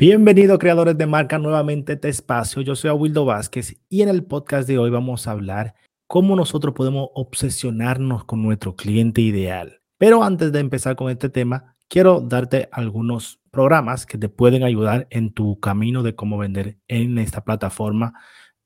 Bienvenido creadores de marca nuevamente a este espacio. Yo soy Awildo Vázquez y en el podcast de hoy vamos a hablar cómo nosotros podemos obsesionarnos con nuestro cliente ideal. Pero antes de empezar con este tema, quiero darte algunos programas que te pueden ayudar en tu camino de cómo vender en esta plataforma.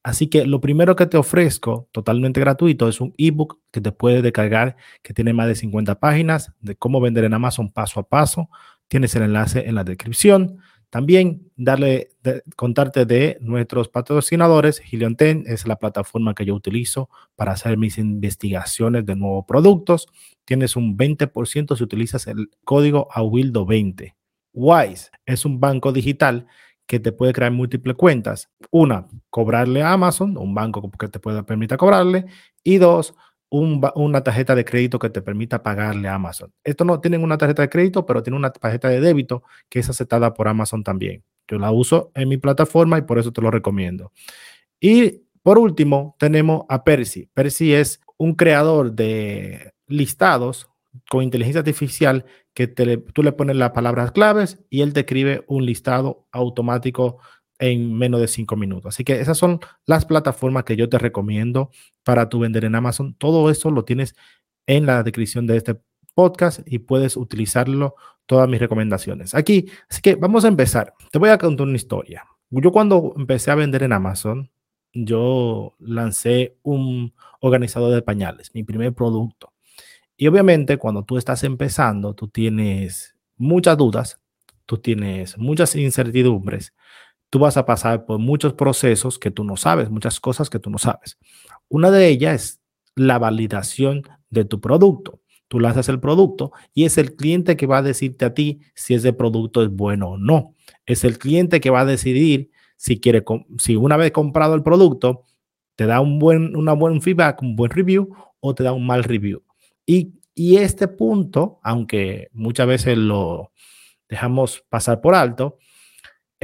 Así que lo primero que te ofrezco totalmente gratuito es un ebook que te puedes descargar que tiene más de 50 páginas de cómo vender en Amazon paso a paso. Tienes el enlace en la descripción. También darle, contarte de nuestros patrocinadores. 10 es la plataforma que yo utilizo para hacer mis investigaciones de nuevos productos. Tienes un 20% si utilizas el código AWILDO20. Wise es un banco digital que te puede crear múltiples cuentas. Una, cobrarle a Amazon, un banco que te pueda permitir cobrarle. Y dos, una tarjeta de crédito que te permita pagarle a Amazon. Esto no tienen una tarjeta de crédito, pero tiene una tarjeta de débito que es aceptada por Amazon también. Yo la uso en mi plataforma y por eso te lo recomiendo. Y por último, tenemos a Percy. Percy es un creador de listados con inteligencia artificial que tú le pones las palabras claves y él te escribe un listado automático en menos de cinco minutos. Así que esas son las plataformas que yo te recomiendo para tu vender en Amazon. Todo eso lo tienes en la descripción de este podcast y puedes utilizarlo todas mis recomendaciones aquí. Así que vamos a empezar. Te voy a contar una historia. Yo cuando empecé a vender en Amazon, yo lancé un organizador de pañales, mi primer producto. Y obviamente cuando tú estás empezando, tú tienes muchas dudas, tú tienes muchas incertidumbres, tú vas a pasar por muchos procesos que tú no sabes, muchas cosas que tú no sabes. Una de ellas es la validación de tu producto. Tú lanzas el producto y es el cliente que va a decirte a ti si ese producto es bueno o no. Es el cliente que va a decidir si quiere, si una vez comprado el producto, te da un buen, una buen feedback, un buen review o te da un mal review. Y, y este punto, aunque muchas veces lo dejamos pasar por alto,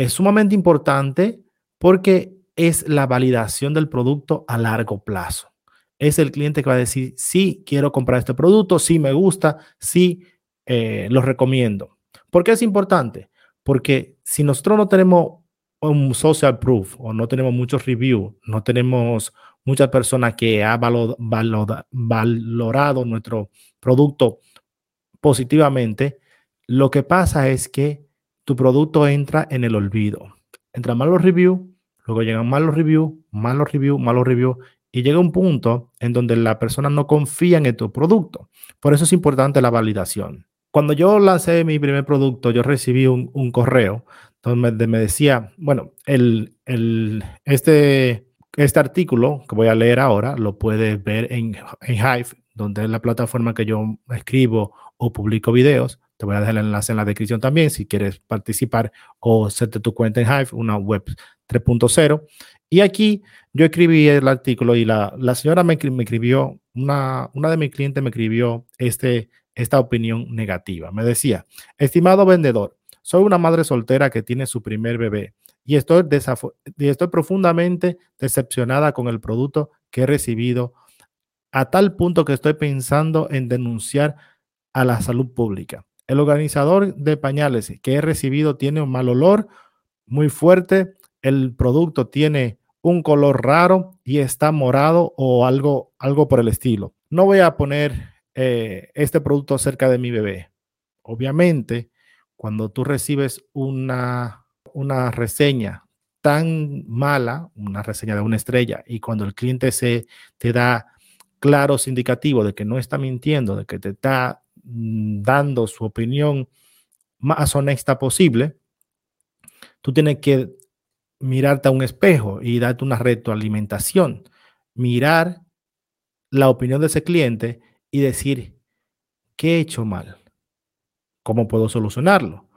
es sumamente importante porque es la validación del producto a largo plazo. Es el cliente que va a decir, sí, quiero comprar este producto, sí me gusta, sí eh, lo recomiendo. ¿Por qué es importante? Porque si nosotros no tenemos un social proof o no tenemos muchos reviews, no tenemos muchas personas que han valorado nuestro producto positivamente, lo que pasa es que tu producto entra en el olvido. Entra malos reviews, luego llegan malos reviews, malos reviews, malos reviews, y llega un punto en donde la persona no confía en tu producto. Por eso es importante la validación. Cuando yo lancé mi primer producto, yo recibí un, correo donde me decía, bueno, el, el, este, este artículo que voy a leer ahora lo puedes ver en, en Hive, donde es la plataforma que yo escribo o publico videos. Te voy a dejar el enlace en la descripción también si quieres participar o hacerte tu cuenta en Hive, una web 3.0. Y aquí yo escribí el artículo y la, la señora me, escribió, una, una de mis clientes me escribió este, esta opinión negativa. Me decía, estimado vendedor, soy una madre soltera que tiene su primer bebé y estoy, y estoy profundamente decepcionada con el producto que he recibido a tal punto que estoy pensando en denunciar a la salud pública. El organizador de pañales que he recibido tiene un mal olor muy fuerte. El producto tiene un color raro y está morado o algo, algo por el estilo. No voy a poner eh, este producto cerca de mi bebé. Obviamente, cuando tú recibes una, una reseña tan mala, una reseña de una estrella, y cuando el cliente se te da claros indicativos de que no está mintiendo, de que te está dando su opinión más honesta posible, tú tienes que mirarte a un espejo y darte una retroalimentación, mirar la opinión de ese cliente y decir, ¿qué he hecho mal? ¿Cómo puedo solucionarlo?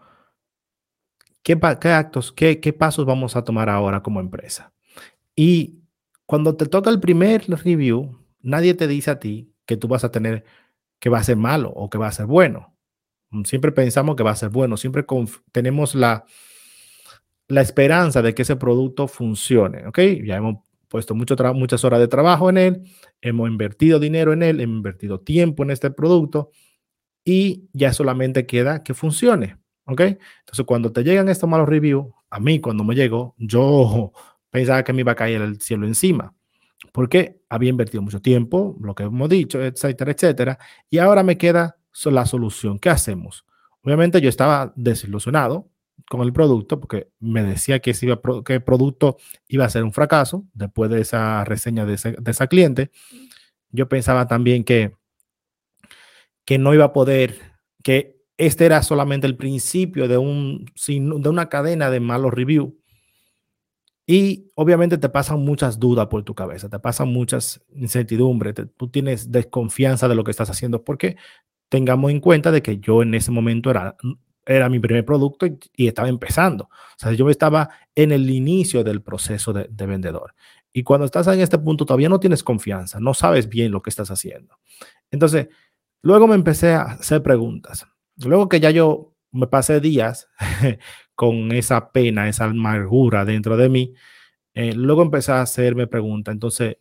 ¿Qué, actos, qué pasos vamos a tomar ahora como empresa? Y cuando te toca el primer review, nadie te dice a ti que tú vas a tener que va a ser malo o que va a ser bueno. Mm, siempre pensamos que va a ser bueno, siempre tenemos la, la esperanza de que ese producto funcione, ¿ok? Ya hemos puesto mucho muchas horas de trabajo en él, hemos invertido dinero en él, hemos invertido tiempo en este producto y ya solamente queda que funcione, ¿ok? Entonces, cuando te llegan estos malos reviews, a mí cuando me llegó, yo pensaba que me iba a caer el cielo encima, porque había invertido mucho tiempo, lo que hemos dicho, etcétera, etcétera, y ahora me queda la solución. ¿Qué hacemos? Obviamente yo estaba desilusionado con el producto porque me decía que, ese el producto iba a ser un fracaso después de esa reseña de, de esa cliente. Yo pensaba también que, que no iba a poder, que este era solamente el principio de, un, de una cadena de malos reviews. Y obviamente te pasan muchas dudas por tu cabeza, te pasan muchas incertidumbres, tú tienes desconfianza de lo que estás haciendo, porque tengamos en cuenta de que yo en ese momento era, era mi primer producto y, estaba empezando. O sea, yo estaba en el inicio del proceso de, de vendedor. Y cuando estás en este punto todavía no tienes confianza, no sabes bien lo que estás haciendo. Entonces, luego me empecé a hacer preguntas. Luego que ya yo me pasé días con esa pena, esa amargura dentro de mí, eh, luego empecé a hacerme preguntas. Entonces,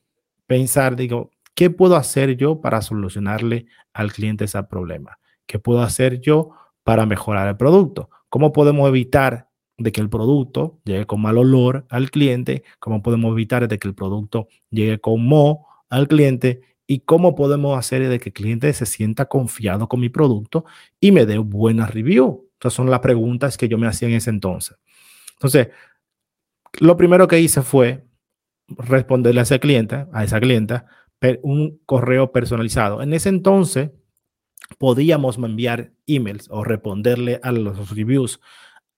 pensar, digo, ¿qué puedo hacer yo para solucionarle al cliente ese problema? ¿Qué puedo hacer yo para mejorar el producto? ¿Cómo podemos evitar de que el producto llegue con mal olor al cliente? ¿Cómo podemos evitar de que el producto llegue con mo al cliente? y cómo podemos hacer de que el cliente se sienta confiado con mi producto y me dé buena review. Estas son las preguntas que yo me hacía en ese entonces. Entonces, lo primero que hice fue responderle a ese cliente, a esa clienta, un correo personalizado. En ese entonces, podíamos enviar emails o responderle a los reviews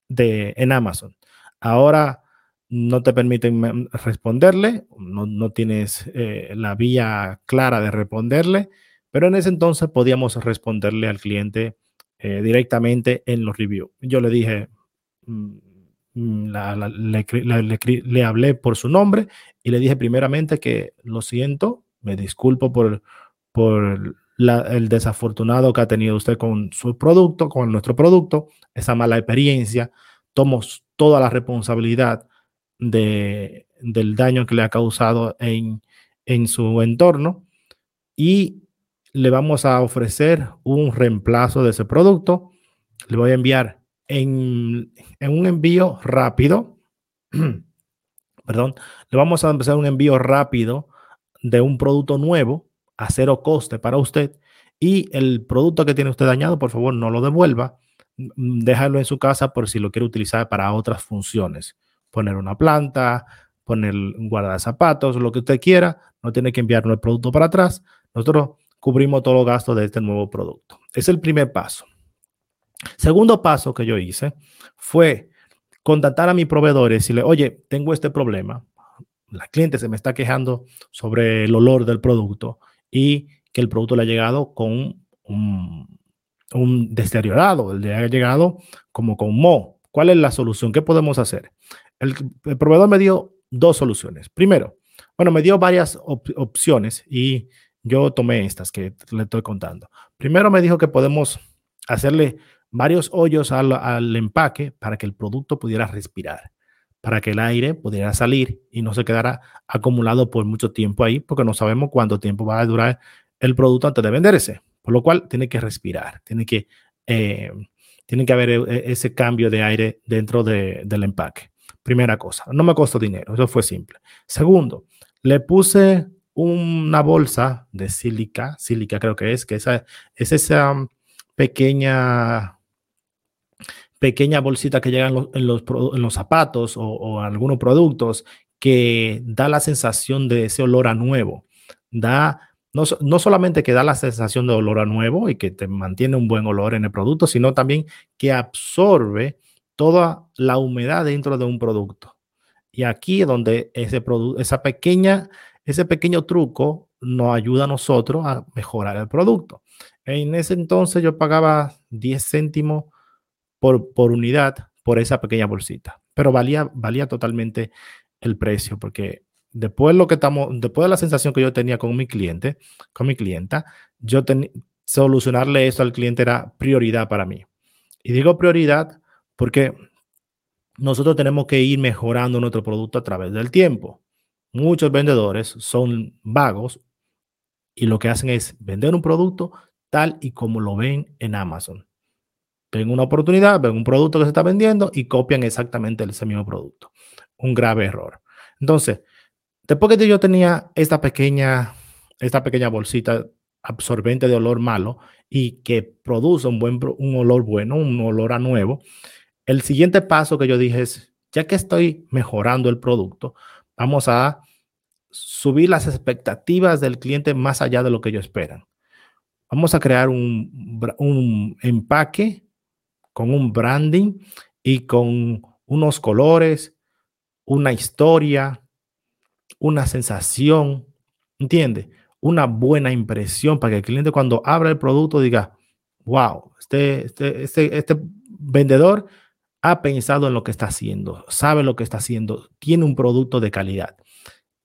de, en Amazon. Ahora no te permiten responderle, no, tienes eh, la vía clara de responderle, pero en ese entonces podíamos responderle al cliente eh, directamente en los reviews. Yo le dije, mm, mm, le, hablé por su nombre y le dije primeramente que lo siento, me disculpo por, por el desafortunado que ha tenido usted con su producto, con nuestro producto, esa mala experiencia, tomo toda la responsabilidad de, del daño que le ha causado en, en su entorno y le vamos a ofrecer un reemplazo de ese producto. Le voy a enviar en, en un envío rápido. perdón, le vamos a empezar un envío rápido de un producto nuevo a cero coste para usted y el producto que tiene usted dañado, por favor, no lo devuelva. Déjalo en su casa por si lo quiere utilizar para otras funciones poner una planta, poner un zapatos, lo que usted quiera, no tiene que enviarnos el producto para atrás. Nosotros cubrimos todos los gastos de este nuevo producto. Es el primer paso. Segundo paso que yo hice fue contactar a mi proveedor y decirle, oye, tengo este problema. La cliente se me está quejando sobre el olor del producto y que el producto le ha llegado con un, un deteriorado, le ha llegado como con mo. ¿Cuál es la solución? ¿Qué podemos hacer? El, proveedor me dio dos soluciones. Primero, bueno, me dio varias opciones y yo tomé estas que le estoy contando. Primero me dijo que podemos hacerle varios hoyos al, al, empaque para que el producto pudiera respirar, para que el aire pudiera salir y no se quedara acumulado por mucho tiempo ahí, porque no sabemos cuánto tiempo va a durar el producto antes de venderse. Por lo cual tiene que respirar, tiene que, eh, tiene que haber eh, ese cambio de aire dentro de, del empaque. Primera cosa, no me costó dinero, eso fue simple. Segundo, le puse una bolsa de sílica, sílica creo que es, que esa, es esa um, pequeña, pequeña bolsita que llega en los, en los, zapatos o, o, algunos productos que da la sensación de ese olor a nuevo. Da, no, no solamente que da la sensación de olor a nuevo y que te mantiene un buen olor en el producto, sino también que absorbe toda la humedad dentro de un producto. Y aquí es donde ese, esa pequeña, ese pequeño truco nos ayuda a nosotros a mejorar el producto. En ese entonces yo pagaba 10 céntimos por, por unidad por esa pequeña bolsita, pero valía, valía totalmente el precio porque después lo que estamos, después de la sensación que yo tenía con mi cliente, con mi clienta, yo tenía solucionarle eso al cliente era prioridad para mí. Y digo prioridad porque nosotros tenemos que ir mejorando nuestro producto a través del tiempo. Muchos vendedores son vagos y lo que hacen es vender un producto tal y como lo ven en Amazon. ven una oportunidad, ven un producto que se está vendiendo y copian exactamente ese mismo producto. Un grave error. Entonces, después que yo tenía esta pequeña, esta pequeña bolsita absorbente de olor malo y que produce un buen un olor bueno, un olor a nuevo, el siguiente paso que yo dije es, ya que estoy mejorando el producto, vamos a subir las expectativas del cliente más allá de lo que ellos esperan. Vamos a crear un, empaque con un branding y con unos colores, una historia, una sensación, ¿entiende? Una buena impresión para que el cliente cuando abra el producto diga, wow, este, este, este, este vendedor ha pensado en lo que está haciendo, sabe lo que está haciendo, tiene un producto de calidad.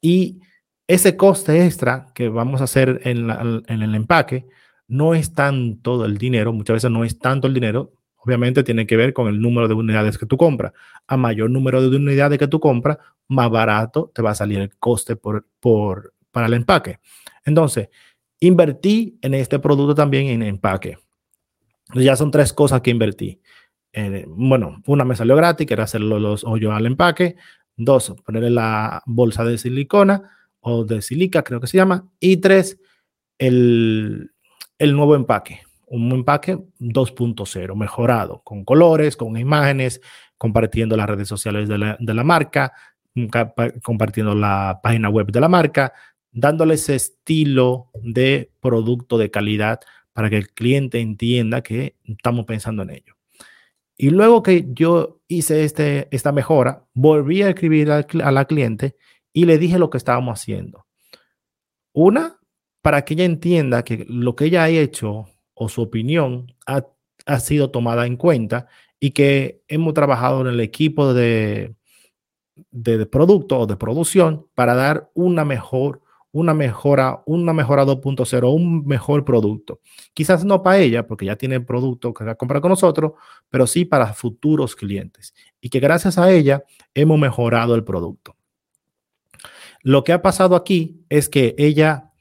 Y ese coste extra que vamos a hacer en, el empaque no es tanto el dinero, muchas veces no es tanto el dinero, obviamente tiene que ver con el número de unidades que tú compras. A mayor número de unidades que tú compras, más barato te va a salir el coste por, por, para el empaque. Entonces, invertí en este producto también en empaque. Ya son tres cosas que invertí. Eh, bueno, una me salió gratis, que era hacer los hoyos al empaque. Dos, ponerle la bolsa de silicona o de silica, creo que se llama. Y tres, el, el nuevo empaque un empaque 2.0, mejorado, con colores, con imágenes, compartiendo las redes sociales de la, marca, compartiendo la página web de la marca, dándole ese estilo de producto de calidad para que el cliente entienda que estamos pensando en ello. Y luego que yo hice este, esta mejora, volví a escribir a, la cliente y le dije lo que estábamos haciendo. Una, para que ella entienda que lo que ella ha hecho o su opinión ha, sido tomada en cuenta y que hemos trabajado en el equipo de, de, producto o de producción para dar una mejor, una mejora, una mejora 2.0, un mejor producto. Quizás no para ella, porque ya tiene producto que va a comprar con nosotros, pero sí para futuros clientes. Y que gracias a ella hemos mejorado el producto. Lo que ha pasado aquí es que ella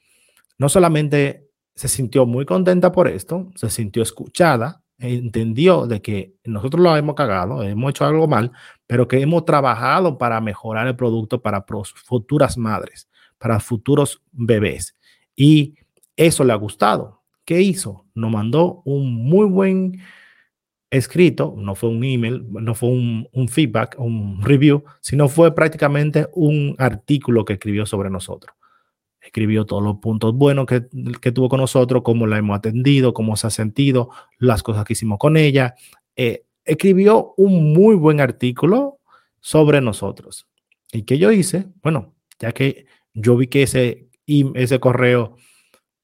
no solamente se sintió muy contenta por esto, se sintió escuchada, entendió de que nosotros lo hemos cagado, hemos hecho algo mal, pero que hemos trabajado para mejorar el producto para futuras madres, para futuros bebés. Y eso le ha gustado. ¿Qué hizo? Nos mandó un muy buen escrito, no fue un email, no fue un, feedback, un review, sino fue prácticamente un artículo que escribió sobre nosotros escribió todos los puntos buenos que, tuvo con nosotros, cómo la hemos atendido, cómo se ha sentido, las cosas que hicimos con ella. Eh, escribió un muy buen artículo sobre nosotros. ¿Y qué yo hice? Bueno, ya que yo vi que ese, ese correo,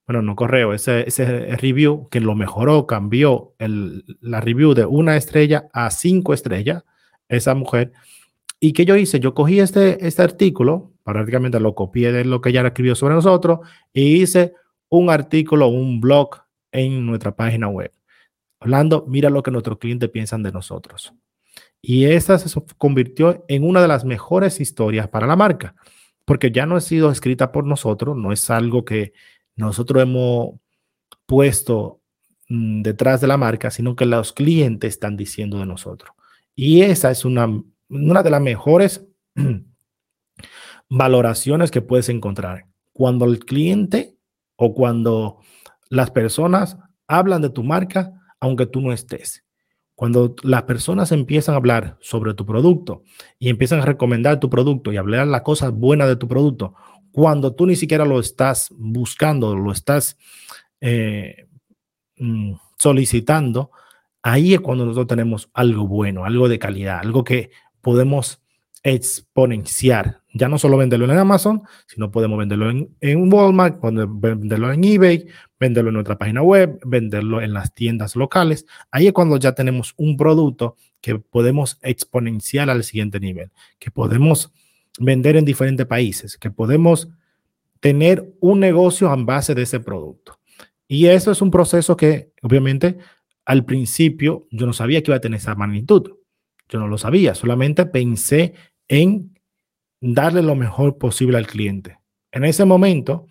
bueno, no correo, ese, ese review que lo mejoró, cambió el, la review de una estrella a cinco estrellas, esa mujer. ¿Y qué yo hice? Yo cogí este, este artículo, prácticamente lo copié de lo que ella escribió sobre nosotros y hice un artículo, un blog en nuestra página web. Hablando, mira lo que nuestros clientes piensan de nosotros. Y esta se convirtió en una de las mejores historias para la marca, porque ya no ha sido escrita por nosotros, no es algo que nosotros hemos puesto mm, detrás de la marca, sino que los clientes están diciendo de nosotros. Y esa es una, una de las mejores valoraciones que puedes encontrar. Cuando el cliente o cuando las personas hablan de tu marca, aunque tú no estés. Cuando las personas empiezan a hablar sobre tu producto y empiezan a recomendar tu producto y hablar las cosas buenas de tu producto, cuando tú ni siquiera lo estás buscando, lo estás eh, mm, solicitando, ahí es cuando nosotros tenemos algo bueno, algo de calidad, algo que podemos exponenciar. Ya no solo venderlo en Amazon, sino podemos venderlo en, en Walmart, venderlo en eBay, venderlo en nuestra página web, venderlo en las tiendas locales. Ahí es cuando ya tenemos un producto que podemos exponenciar al siguiente nivel, que podemos vender en diferentes países, que podemos tener un negocio en base de ese producto. Y eso es un proceso que, obviamente, al principio yo no sabía que iba a tener esa magnitud. Yo no lo sabía, solamente pensé en darle lo mejor posible al cliente. En ese momento,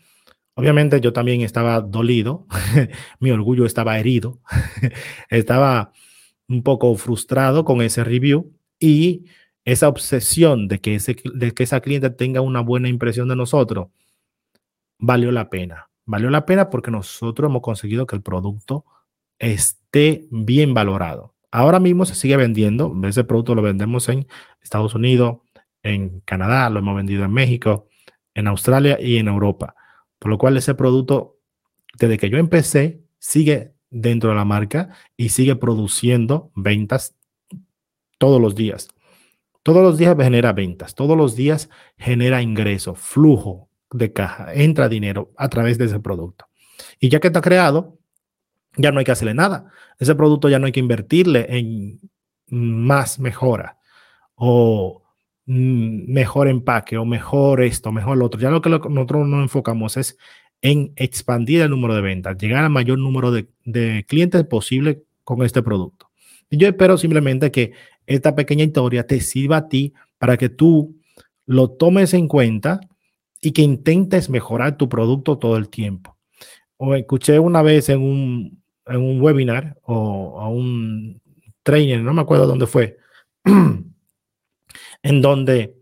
obviamente yo también estaba dolido, mi orgullo estaba herido, estaba un poco frustrado con ese review y esa obsesión de que, ese, de que esa cliente tenga una buena impresión de nosotros, valió la pena. Valió la pena porque nosotros hemos conseguido que el producto esté bien valorado. Ahora mismo se sigue vendiendo, ese producto lo vendemos en Estados Unidos, en Canadá, lo hemos vendido en México, en Australia y en Europa. Por lo cual ese producto, desde que yo empecé, sigue dentro de la marca y sigue produciendo ventas todos los días. Todos los días genera ventas, todos los días genera ingreso, flujo de caja, entra dinero a través de ese producto. Y ya que está creado, ya no hay que hacerle nada. Ese producto ya no hay que invertirle en más mejora o mejor empaque o mejor esto, mejor lo otro. Ya lo que nosotros nos enfocamos es en expandir el número de ventas, llegar al mayor número de, de clientes posible con este producto. Y yo espero simplemente que esta pequeña historia te sirva a ti para que tú lo tomes en cuenta y que intentes mejorar tu producto todo el tiempo. O escuché una vez en un, en un webinar o a un trainer, no me acuerdo dónde fue, en donde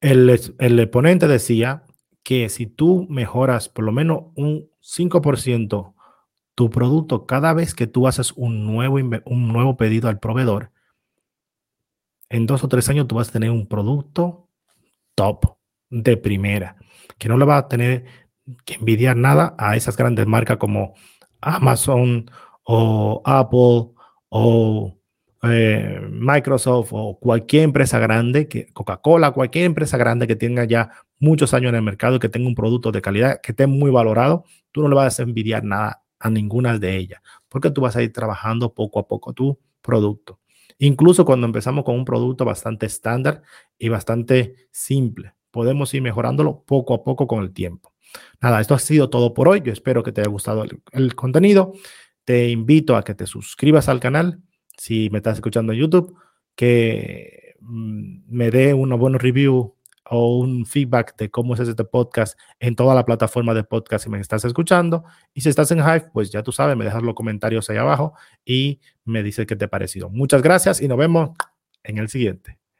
el, el exponente decía que si tú mejoras por lo menos un 5% tu producto cada vez que tú haces un nuevo, un nuevo pedido al proveedor, en dos o tres años tú vas a tener un producto top, de primera, que no le va a tener que envidiar nada a esas grandes marcas como Amazon o Apple o eh, Microsoft o cualquier empresa grande, que Coca-Cola, cualquier empresa grande que tenga ya muchos años en el mercado y que tenga un producto de calidad que esté muy valorado, tú no le vas a envidiar nada a ninguna de ellas, porque tú vas a ir trabajando poco a poco tu producto. Incluso cuando empezamos con un producto bastante estándar y bastante simple, podemos ir mejorándolo poco a poco con el tiempo. Nada, esto ha sido todo por hoy. Yo espero que te haya gustado el, contenido. Te invito a que te suscribas al canal si me estás escuchando en YouTube, que mm, me dé una buena review o un feedback de cómo es este podcast en toda la plataforma de podcast si me estás escuchando. Y si estás en Hive, pues ya tú sabes, me dejas los comentarios ahí abajo y me dices qué te ha parecido. Muchas gracias y nos vemos en el siguiente.